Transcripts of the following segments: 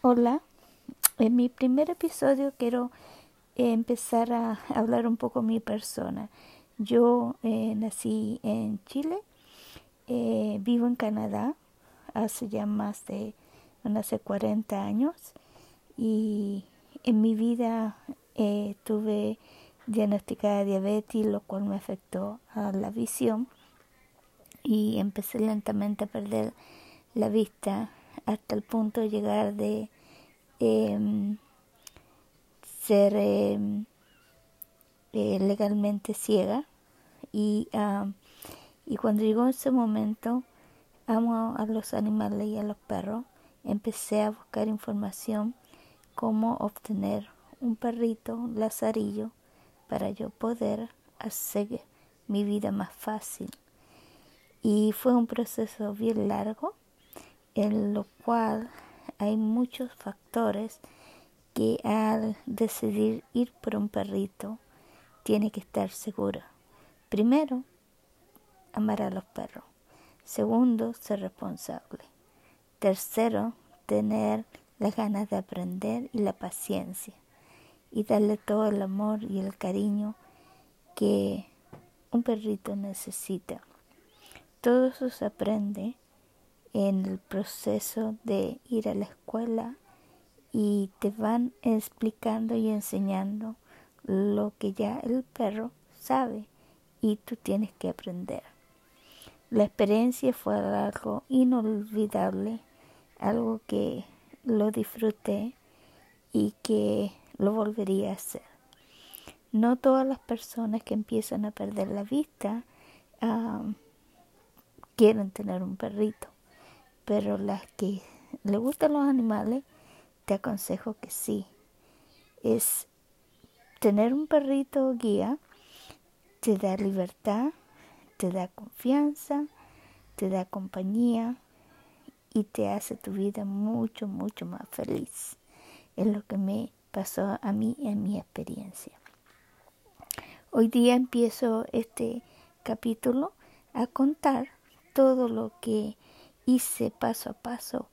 Hola, en mi primer episodio quiero empezar a hablar un poco de mi persona. Yo eh, nací en Chile, eh, vivo en Canadá hace ya más de hace 40 años y en mi vida eh, tuve diagnosticada diabetes, lo cual me afectó a la visión y empecé lentamente a perder la vista hasta el punto de llegar de em, ser em, eh, legalmente ciega. Y, y cuando llegó ese momento amo a los animales y a los perros. Empecé a buscar información cómo obtener un perrito lazarillo para yo poder hacer mi vida más fácil. Y fue un proceso bien largo en lo cual hay muchos factores que al decidir ir por un perrito tiene que estar segura. Primero, amar a los perros. Segundo, ser responsable. Tercero, tener las ganas de aprender y la paciencia y darle todo el amor y el cariño que un perrito necesita. Todo eso se aprende en el proceso de ir a la escuela y te van explicando y enseñando lo que ya el perro sabe y tú tienes que aprender. La experiencia fue algo inolvidable, algo que lo disfruté y que lo volvería a hacer. No todas las personas que empiezan a perder la vista ah, quieren tener un perrito pero las que le gustan los animales, te aconsejo que sí. Es tener un perrito guía, te da libertad, te da confianza, te da compañía y te hace tu vida mucho, mucho más feliz. Es lo que me pasó a mí en mi experiencia. Hoy día empiezo este capítulo a contar todo lo que hice paso a paso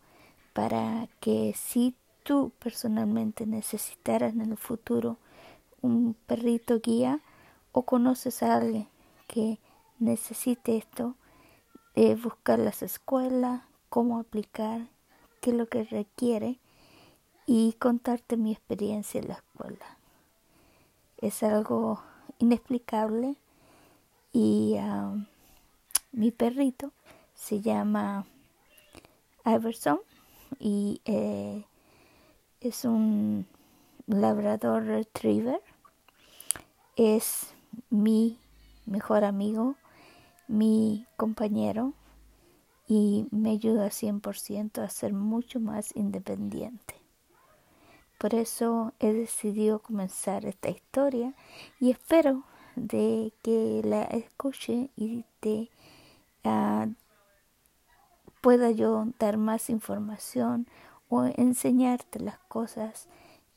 para que si tú personalmente necesitaras en el futuro un perrito guía o conoces a alguien que necesite esto, de buscar las escuelas, cómo aplicar, qué es lo que requiere y contarte mi experiencia en la escuela. Es algo inexplicable y ah, mi perrito se llama Iverson y eh, es un labrador retriever. Es mi mejor amigo, mi compañero y me ayuda 100% a ser mucho más independiente. Por eso he decidido comenzar esta historia y espero de que la escuche y te uh, pueda yo dar más información o enseñarte las cosas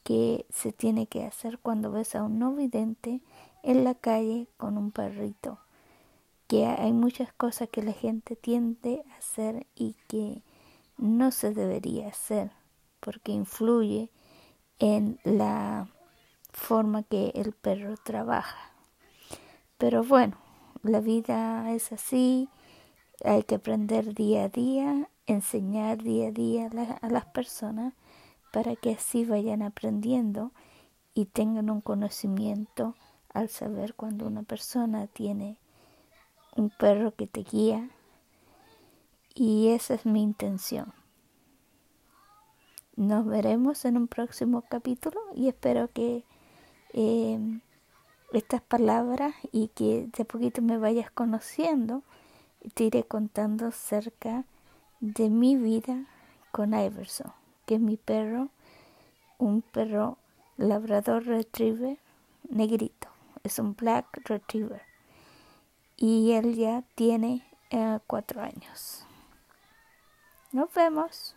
que se tiene que hacer cuando ves a un no vidente en la calle con un perrito. Que hay muchas cosas que la gente tiende a hacer y que no se debería hacer porque influye en la forma que el perro trabaja. Pero bueno, la vida es así hay que aprender día a día, enseñar día a día a, las personas para que así vayan aprendiendo y tengan un conocimiento al saber cuando una persona tiene un perro que te guía y esa es mi intención. Nos veremos en un próximo capítulo y espero que eh, estas palabras y que de poquito me vayas conociendo te iré contando acerca de mi vida con Iverson, que es mi perro, un perro labrador retriever negrito, es un black retriever y él ya tiene eh, cuatro años. Nos vemos.